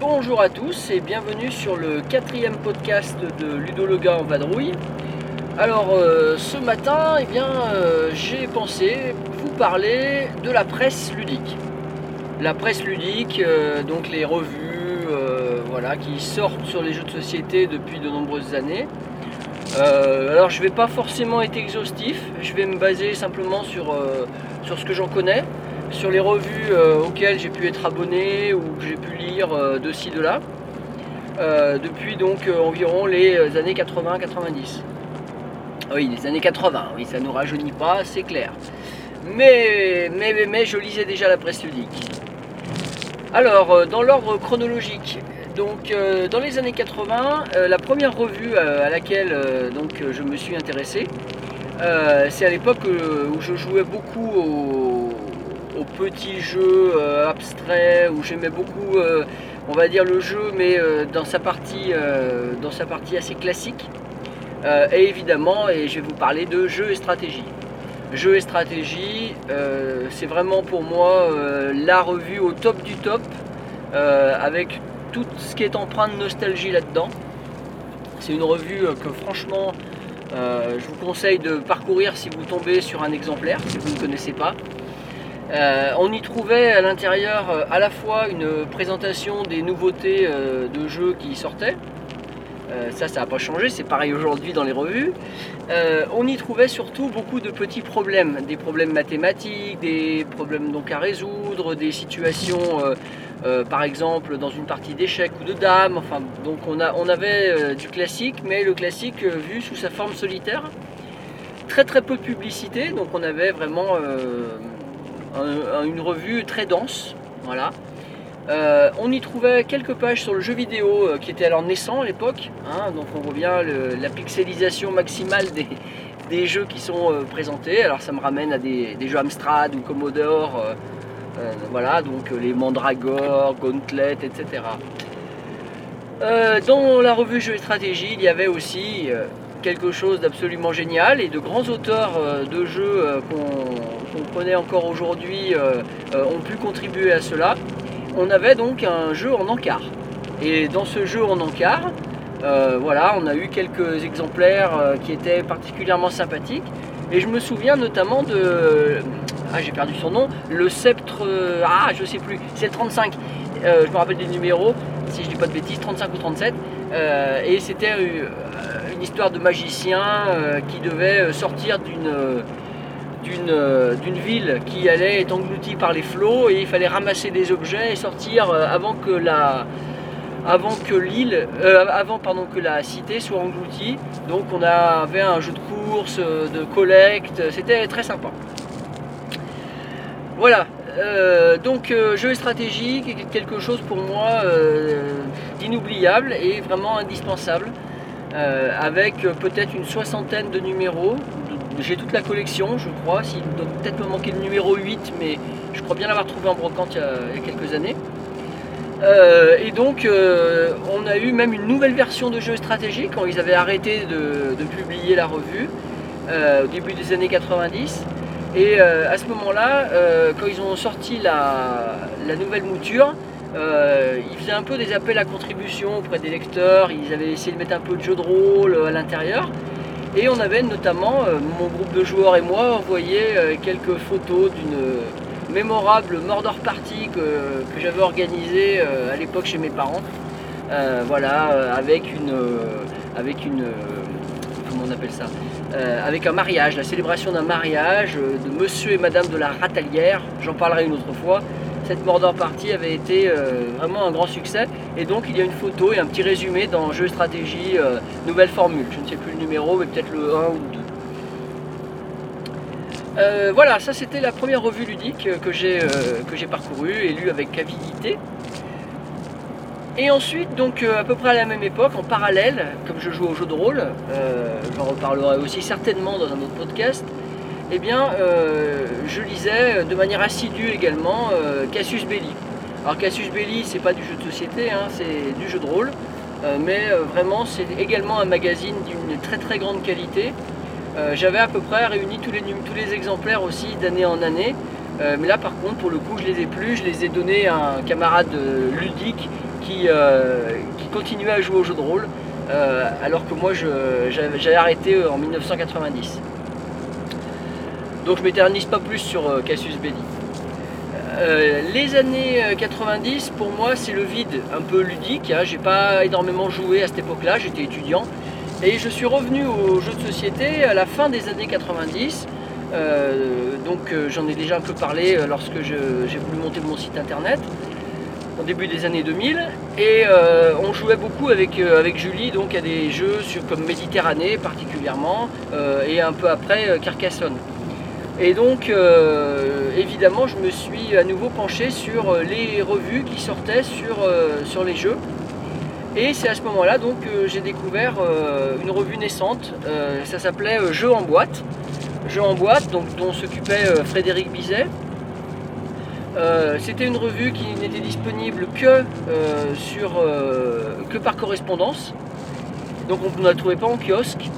Bonjour à tous et bienvenue sur le quatrième podcast de Ludo le gars en vadrouille. Alors euh, ce matin, eh bien, euh, j'ai pensé vous parler de la presse ludique. La presse ludique, euh, donc les revues, voilà, qui sortent sur les jeux de société depuis de nombreuses années. Alors je vais pas forcément être exhaustif, je vais me baser simplement sur, sur ce que j'en connais, sur les revues auxquelles j'ai pu être abonné ou que j'ai pu lire de ci de là, depuis donc environ les années 80-90. Oui, les années 80, oui, ça ne nous rajeunit pas, c'est clair. Mais, mais, mais, je lisais déjà la presse ludique. Alors, euh, dans l'ordre chronologique, donc euh, dans les années 80, euh, la première revue à laquelle donc, je me suis intéressé, c'est à l'époque où je jouais beaucoup aux, aux petits jeux abstraits, où j'aimais beaucoup, on va dire, le jeu, mais dans, sa partie, dans sa partie assez classique. Euh, et évidemment, et je vais vous parler de jeux et stratégie. Jeux et stratégie, euh, c'est vraiment pour moi euh, la revue au top du top, avec tout ce qui est empreint de nostalgie là-dedans. C'est une revue que franchement, je vous conseille de parcourir si vous tombez sur un exemplaire, si vous ne connaissez pas. On y trouvait à l'intérieur à la fois une présentation des nouveautés de jeux qui sortaient. Euh, ça, ça n'a pas changé, c'est pareil aujourd'hui dans les revues. Euh, on y trouvait surtout beaucoup de petits problèmes, des problèmes mathématiques, des problèmes donc à résoudre, des situations, euh, par exemple dans une partie d'échecs ou de dames. Enfin, donc on, avait du classique, mais le classique vu sous sa forme solitaire. Très très peu de publicité, donc on avait vraiment un- un- une revue très dense. Voilà. Euh, on y trouvait quelques pages sur le jeu vidéo euh, qui était alors naissant à l'époque. hein, donc on revient le- la pixelisation maximale des, jeux qui sont euh, présentés. Alors ça me ramène à des, jeux Amstrad ou Commodore. voilà, donc les Mandragore, Gauntlet, etc. Dans la revue Jeux et Stratégie, il y avait aussi quelque chose d'absolument génial et de grands auteurs de jeux qu'on connaît encore aujourd'hui ont pu contribuer à cela. On avait donc un jeu en encart. Et dans ce jeu en encart, euh, voilà, on a eu quelques exemplaires euh, qui étaient particulièrement sympathiques. Et je me souviens notamment de. Ah, j'ai perdu son nom. Le sceptre. Ah, je sais plus. C'est le 35. Euh, je me rappelle des numéros, si je dis pas de bêtises, 35 ou 37. Euh, et c'était une histoire de magicien qui devait sortir d'une. Euh, d'une ville qui allait être engloutie par les flots et il fallait ramasser des objets et sortir euh, avant que la avant que l'île euh, avant que la cité soit engloutie. Donc on avait un jeu de course de collecte. C'était très sympa. Voilà. Donc jeu c'est quelque chose pour moi d'inoubliable et vraiment indispensable avec peut-être une soixantaine de numéros. J'ai toute la collection, je crois. S'il doit peut-être me manquer le numéro 8, mais je crois bien l'avoir trouvé en brocante il y a, quelques années. Euh, et donc, euh, on a eu même une nouvelle version de jeu stratégique quand ils avaient arrêté de, publier la revue euh, au début des années 90. Et à ce moment-là, quand ils ont sorti la, la nouvelle mouture, ils faisaient un peu des appels à contribution auprès des lecteurs, ils avaient essayé de mettre un peu de jeu de rôle à l'intérieur. Et on avait notamment, euh, mon groupe de joueurs et moi, envoyé euh, quelques photos d'une mémorable Mordor Party que, j'avais organisée euh, à l'époque chez mes parents. Voilà, avec une, avec une, comment on appelle ça, avec un mariage, la célébration d'un mariage de Monsieur et Madame de la Ratalière. J'en parlerai une autre fois. Cette Mordor Party avait été euh, vraiment un grand succès. Et donc il y a une photo et un petit résumé dans Jeu Stratégie euh, Nouvelle Formule. Je ne sais plus le numéro, mais peut-être le 1 ou le 2. Euh, voilà, ça c'était la première revue ludique que j'ai parcourue et lue avec avidité. Et ensuite, donc à peu près à la même époque, en parallèle, comme je joue au jeu de rôle, j'en reparlerai aussi certainement dans un autre podcast, eh bien, euh, je lisais de manière assidue également euh, Cassius Belli. Alors Cassius Belli, c'est pas du jeu de société, hein, c'est du jeu de rôle, euh, mais euh, vraiment c'est également un magazine d'une très très grande qualité. Euh, J'avais à peu près réuni tous les, exemplaires aussi d'année en année, Euh, mais là par contre pour le coup je les ai plus, je les ai donnés à un camarade euh, ludique qui, euh, qui continuait à jouer au jeu de rôle, euh, alors que moi j'avais arrêté euh, en 1990. Donc je m'éternise pas plus sur euh, Cassius Belli. Euh, les années euh, 90, pour moi, c'est le vide un peu ludique. Hein. J'ai pas énormément joué à cette époque-là, j'étais étudiant. Et je suis revenu aux jeux de société à la fin des années 90. Euh, donc euh, j'en ai déjà un peu parlé euh, lorsque j'ai voulu monter mon site internet au début des années 2000 et euh, on jouait beaucoup avec, euh, avec Julie donc à des jeux sur, comme Méditerranée particulièrement euh, et un peu après euh, Carcassonne. Et donc euh, évidemment je me suis à nouveau penché sur euh, les revues qui sortaient sur, euh, sur les jeux. Et c'est à ce moment-là que j'ai découvert une revue naissante, ça s'appelait Jeux en boîte. Jeux en boîte donc, dont s'occupait Frédéric Bizet. C'était une revue qui n'était disponible que par correspondance. Donc on ne la trouvait pas en kiosque.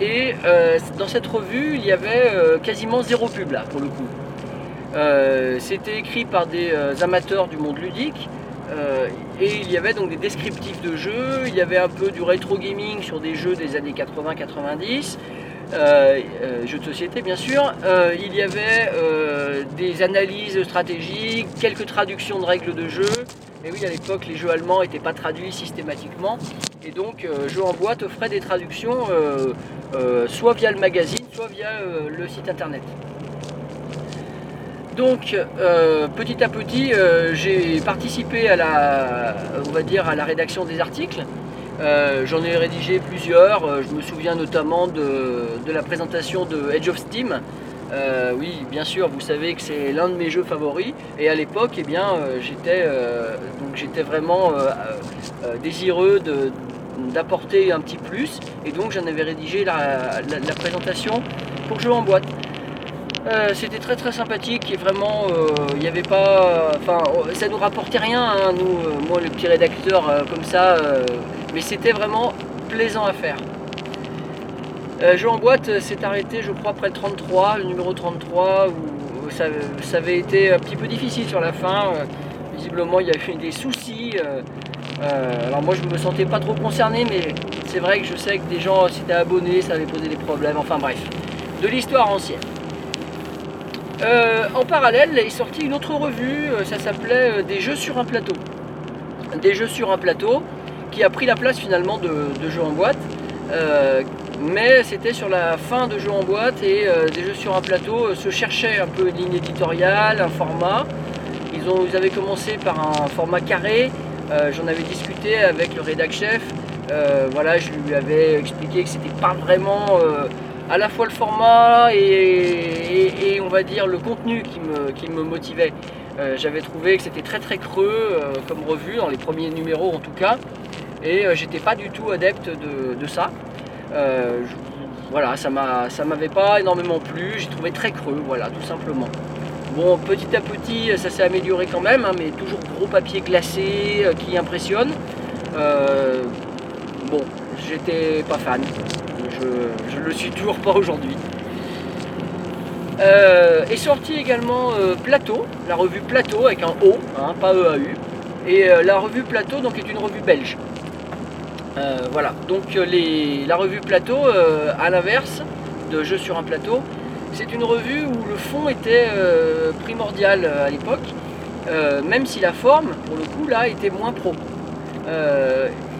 Et euh, dans cette revue, il y avait euh, quasiment zéro pub là pour le coup. Euh, C'était écrit par des amateurs du monde ludique. et il y avait donc des descriptifs de jeux, il y avait un peu du rétro gaming sur des jeux des années 80-90, euh, euh, jeux de société bien sûr. Il y avait des analyses stratégiques, quelques traductions de règles de jeu. Et oui, à l'époque, les jeux allemands n'étaient pas traduits systématiquement. Et donc, euh, Jeux en boîte des traductions euh, euh, soit via le magazine, soit via euh, le site internet. Donc, petit à petit, j'ai participé à la, on va dire, à la rédaction des articles. J'en ai rédigé plusieurs. Je me souviens notamment de, la présentation de Edge of Steam. Oui, bien sûr, vous savez que c'est l'un de mes jeux favoris. Et à l'époque, eh bien, j'étais donc j'étais vraiment désireux de- d'apporter un petit plus. Et donc, j'en avais rédigé la, présentation pour jouer en boîte. Euh, C'était très très sympathique et vraiment euh, il n'y avait pas. Enfin, euh, ça nous rapportait rien, hein, nous, euh, moi le petit rédacteur comme ça, mais c'était vraiment plaisant à faire. Jeu en boîte s'est arrêté, je crois, après le 33, le numéro 33, où ça, ça avait été un petit peu difficile sur la fin. visiblement, il y a eu des soucis. Euh, euh, alors moi, je me sentais pas trop concerné, mais c'est vrai que je sais que des gens s'étaient abonnés, ça avait posé des problèmes. Enfin bref, de l'histoire ancienne. Euh, en parallèle est sortie une autre revue, euh, ça s'appelait euh, Des jeux sur un plateau. Des jeux sur un plateau qui a pris la place finalement de, jeux en boîte. Euh, mais c'était sur la fin de jeux en boîte et euh, des jeux sur un plateau euh, se cherchaient un peu une ligne éditoriale, un format. Ils, ont, ils avaient commencé par un format carré. Euh, J'en avais discuté avec le rédac chef. Euh, voilà, je lui avais expliqué que c'était pas vraiment euh, à la fois le format et, on va dire le contenu qui me, qui me motivait. J'avais trouvé que c'était très très creux comme revue, dans les premiers numéros en tout cas, et j'étais pas du tout adepte de, de ça. Je- voilà, ça m'avait pas énormément plu, j'ai trouvé très creux, voilà, tout simplement. Bon, petit à petit, ça s'est amélioré quand même, hein, mais toujours gros papier glacé euh, qui impressionne. Euh, bon, j'étais pas fan. Je, je le suis toujours pas aujourd'hui. Euh, est sorti également euh, Plateau, la revue Plateau avec un O, hein, pas EAU. Et la revue Plateau donc, est une revue belge. Voilà, donc la revue Plateau, à l'inverse de Jeux sur un plateau, c'est une revue où le fond était euh, primordial euh, à l'époque, euh, même si la forme, pour le coup, là, était moins pro.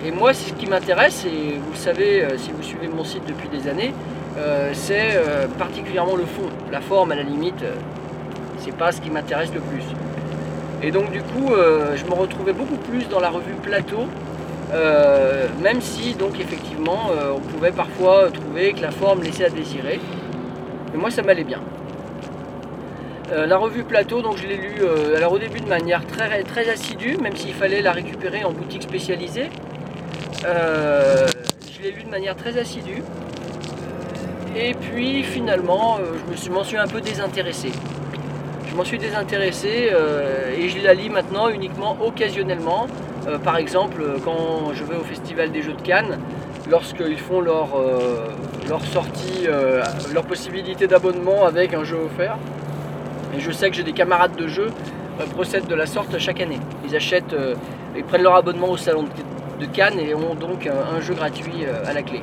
Et moi, ce qui m'intéresse, et vous le savez, si vous suivez mon site depuis des années, c'est particulièrement le fond. La forme, à la limite, c'est pas ce qui m'intéresse le plus. Et donc, du coup, je me retrouvais beaucoup plus dans la revue Plateau, même si, donc, effectivement, on pouvait parfois trouver que la forme laissait à désirer. Moi, ça m'allait bien. Euh, la revue Plateau, donc je l'ai lu euh, alors au début de manière très, très assidue, même s'il fallait la récupérer en boutique spécialisée. Euh, je l'ai lu de manière très assidue. Et puis finalement, je m'en suis un peu désintéressé. Je m'en suis désintéressé et je la lis maintenant uniquement occasionnellement. par exemple, quand je vais au Festival des Jeux de Cannes, lorsqu'ils font leur, leur sortie, leur possibilité d'abonnement avec un jeu offert. Et je sais que j'ai des camarades de jeu euh, procèdent de la sorte chaque année. Ils achètent, euh, ils prennent leur abonnement au salon de Cannes et ont donc un, jeu gratuit euh, à la clé.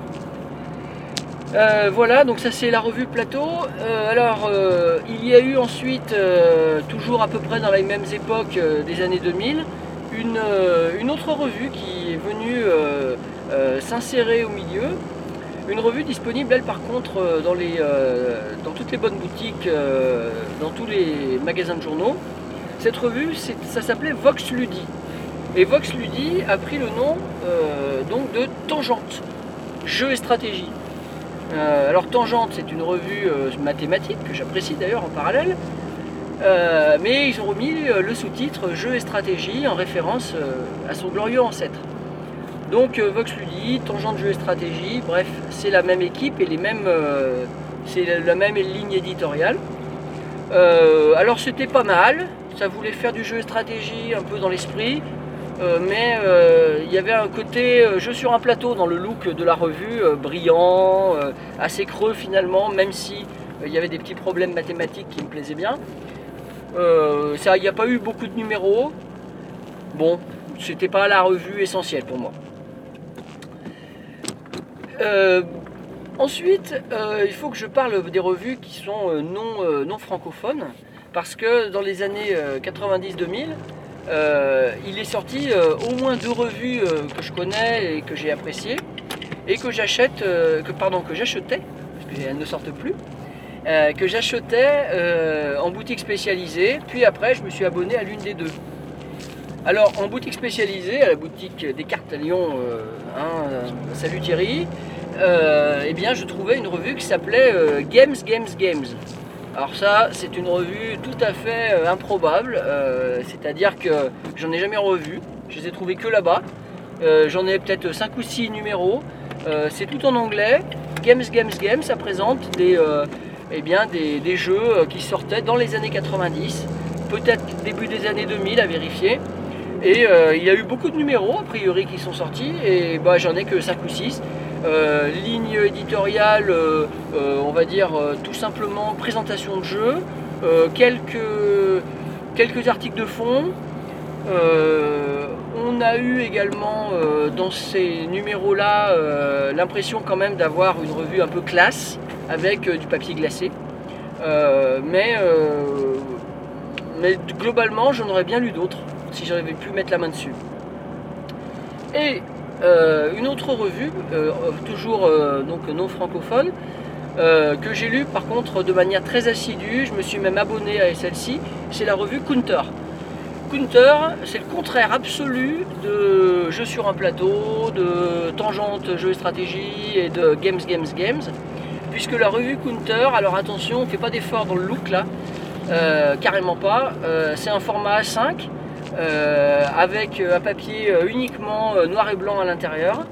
voilà, donc ça c'est la revue Plateau. alors, il y a eu ensuite, toujours à peu près dans les mêmes époques des années 2000, une, une, autre revue qui est venue s'insérer au milieu, une revue disponible, elle, par contre, euh, dans, les, euh, dans toutes les bonnes boutiques, euh, dans tous les magasins de journaux. Cette revue, ça s'appelait Vox Ludi. Et Vox Ludi a pris le nom donc de Tangente, jeu et stratégie. alors Tangente, c'est une revue mathématique que j'apprécie d'ailleurs en parallèle. mais ils ont remis le sous-titre Jeu et stratégie en référence à son glorieux ancêtre. Donc euh, Vox Ludi, Tangente Jeu et Stratégie, bref, c'est la même équipe et les mêmes, euh, c'est la même ligne éditoriale. Euh, alors c'était pas mal, ça voulait faire du jeu et stratégie un peu dans l'esprit, mais il y avait un côté jeu sur un plateau dans le look de la revue, brillant, assez creux finalement, même si il y avait des petits problèmes mathématiques qui me plaisaient bien. il n'y a pas eu beaucoup de numéros. Bon, c'était pas la revue essentielle pour moi. Euh, ensuite, euh, il faut que je parle des revues qui sont euh, non, non francophones, parce que dans les années 90-2000, il est sorti au moins deux revues que je connais et que j'ai appréciées, et que j'achète, que que j'achetais, parce qu'elles ne sortent plus, que j'achetais en boutique spécialisée, puis après je me suis abonné à l'une des deux. Alors en boutique spécialisée, à la boutique des cartes à Lyon, salut Thierry, euh, eh bien je trouvais une revue qui s'appelait euh, Games Games Games. Alors ça, c'est une revue tout à fait euh, improbable, c'est-à-dire que j'en ai jamais revu, je les ai trouvés que là-bas. j'en ai peut-être 5 ou 6 numéros, c'est tout en anglais. Games Games Games, ça présente des, eh des, jeux qui sortaient dans les années 90, peut-être début des années 2000 à vérifier. Et il y a eu beaucoup de numéros a priori qui sont sortis, et bah, j'en ai que 5 ou 6. Euh, ligne éditoriale, euh, euh, on va dire tout simplement présentation de jeu, quelques, quelques articles de fond. on a eu également dans ces numéros-là l'impression quand même d'avoir une revue un peu classe avec du papier glacé. mais, mais globalement, j'en aurais bien lu d'autres si j'avais pu mettre la main dessus. Et euh, une autre revue, euh, toujours euh, donc non francophone, que j'ai lue par contre de manière très assidue, je me suis même abonné à celle-ci, c'est la revue Counter. Counter, c'est le contraire absolu de jeux sur un plateau, de tangente jeux et stratégie et de games, games, games. Puisque la revue Counter, alors attention, on ne fait pas d'effort dans le look là, carrément pas. c'est un format A5 euh, avec euh, un papier euh, uniquement noir et blanc à l'intérieur.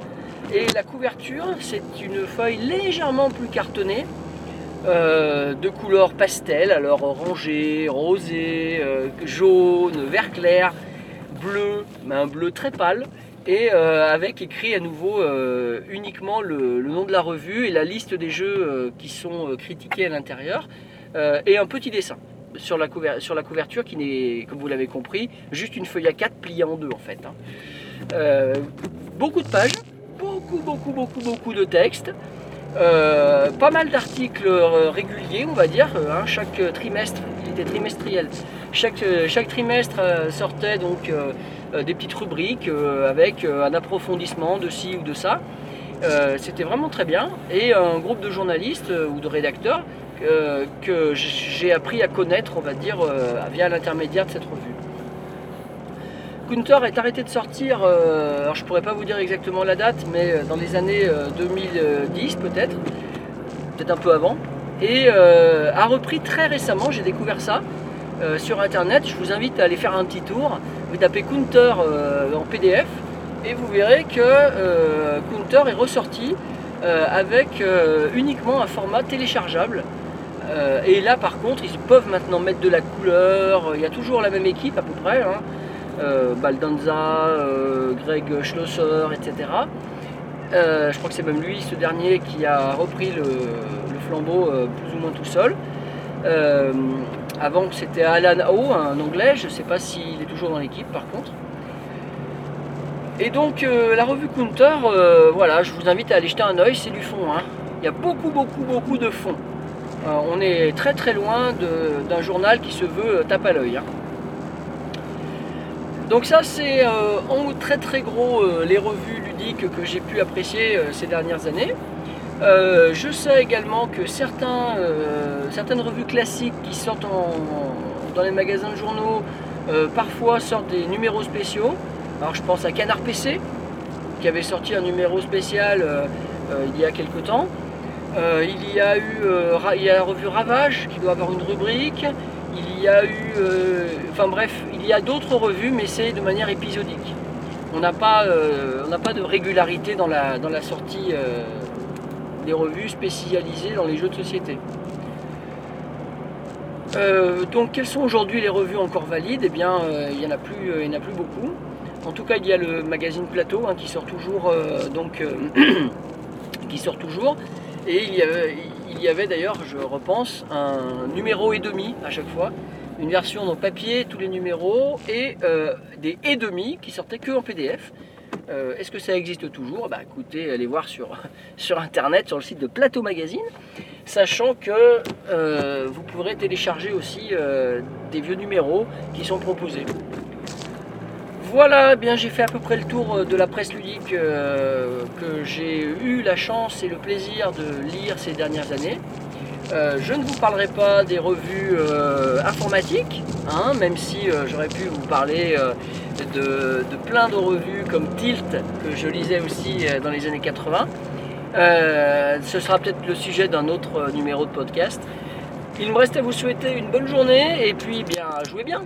Et la couverture, c'est une feuille légèrement plus cartonnée, de couleur pastel, alors orangé, rosé, jaune, vert clair, bleu, mais un bleu très pâle, et avec écrit à nouveau uniquement le, nom de la revue et la liste des jeux qui sont critiqués à l'intérieur, et un petit dessin sur la, couverture qui n'est, comme vous l'avez compris, juste une feuille à 4 pliée en deux en fait. Hein. Euh, beaucoup de pages, beaucoup, beaucoup, beaucoup, beaucoup de textes. Euh, pas mal d'articles euh, réguliers, on va dire. Hein. chaque trimestre, il était trimestriel. Chaque, chaque trimestre sortait donc des petites rubriques avec un approfondissement de ci ou de ça. C'était vraiment très bien. Et un groupe de journalistes ou de rédacteurs euh, que j'ai appris à connaître, on va dire, euh, via l'intermédiaire de cette revue. Counter est arrêté de sortir, euh, alors je pourrais pas vous dire exactement la date, mais dans les années 2010 peut-être, peut-être un peu avant. et a repris très récemment, j'ai découvert ça sur internet. Je vous invite à aller faire un petit tour. Vous tapez Counter en PDF et vous verrez que Counter est ressorti avec uniquement un format téléchargeable. Euh, et là par contre ils peuvent maintenant mettre de la couleur, il y a toujours la même équipe à peu près, hein. Euh, Baldanza, euh, Greg Schlosser, etc. Je crois que c'est même lui, ce dernier, qui a repris le, flambeau plus ou moins tout seul. Avant c'était Alan Howe, un anglais, je ne sais pas s'il est toujours dans l'équipe par contre. Et donc la revue Counter, voilà, je vous invite à aller jeter un oeil, c'est du fond. hein. Il y a beaucoup, beaucoup, beaucoup de fond. Euh, on est très très loin d'un journal qui se veut euh, tape à l'œil. hein. Donc ça c'est euh, en très très gros les revues ludiques que j'ai pu apprécier ces dernières années. Je sais également que certaines revues classiques qui sortent en- dans les magasins de journaux parfois sortent des numéros spéciaux. Alors je pense à Canard PC qui avait sorti un numéro spécial il y a quelque temps. Euh, il y a eu euh, il y a la revue Ravage qui doit avoir une rubrique. Il y a eu, euh, enfin bref, il y a d'autres revues, mais c'est de manière épisodique. On n'a pas, pas de régularité dans la, dans la sortie des revues spécialisées dans les jeux de société. Donc, quelles sont aujourd'hui les revues encore valides? Eh bien, il n'y en a plus, en a plus beaucoup. En tout cas, il y a le magazine Plateau hein, qui sort toujours, donc, qui sort toujours. Et il y avait, d'ailleurs, je repense, un numéro et demi à chaque fois, une version dans papier, tous les numéros, et euh, des et demi qui sortaient que en PDF. Euh, Est-ce que ça existe toujours? Bah écoutez, allez voir sur, sur internet, sur le site de Plateau Magazine, sachant que euh, vous pourrez télécharger aussi des vieux numéros qui sont proposés. Voilà, eh bien j'ai fait à peu près le tour euh, de la presse ludique euh, que j'ai eu la chance et le plaisir de lire ces dernières années. Euh, je ne vous parlerai pas des revues informatiques, hein, même si j'aurais pu vous parler de, plein de revues comme Tilt, que je lisais aussi dans les années 80. Euh, ce sera peut-être le sujet d'un autre numéro de podcast. Il me reste à vous souhaiter une bonne journée et puis bien jouez bien.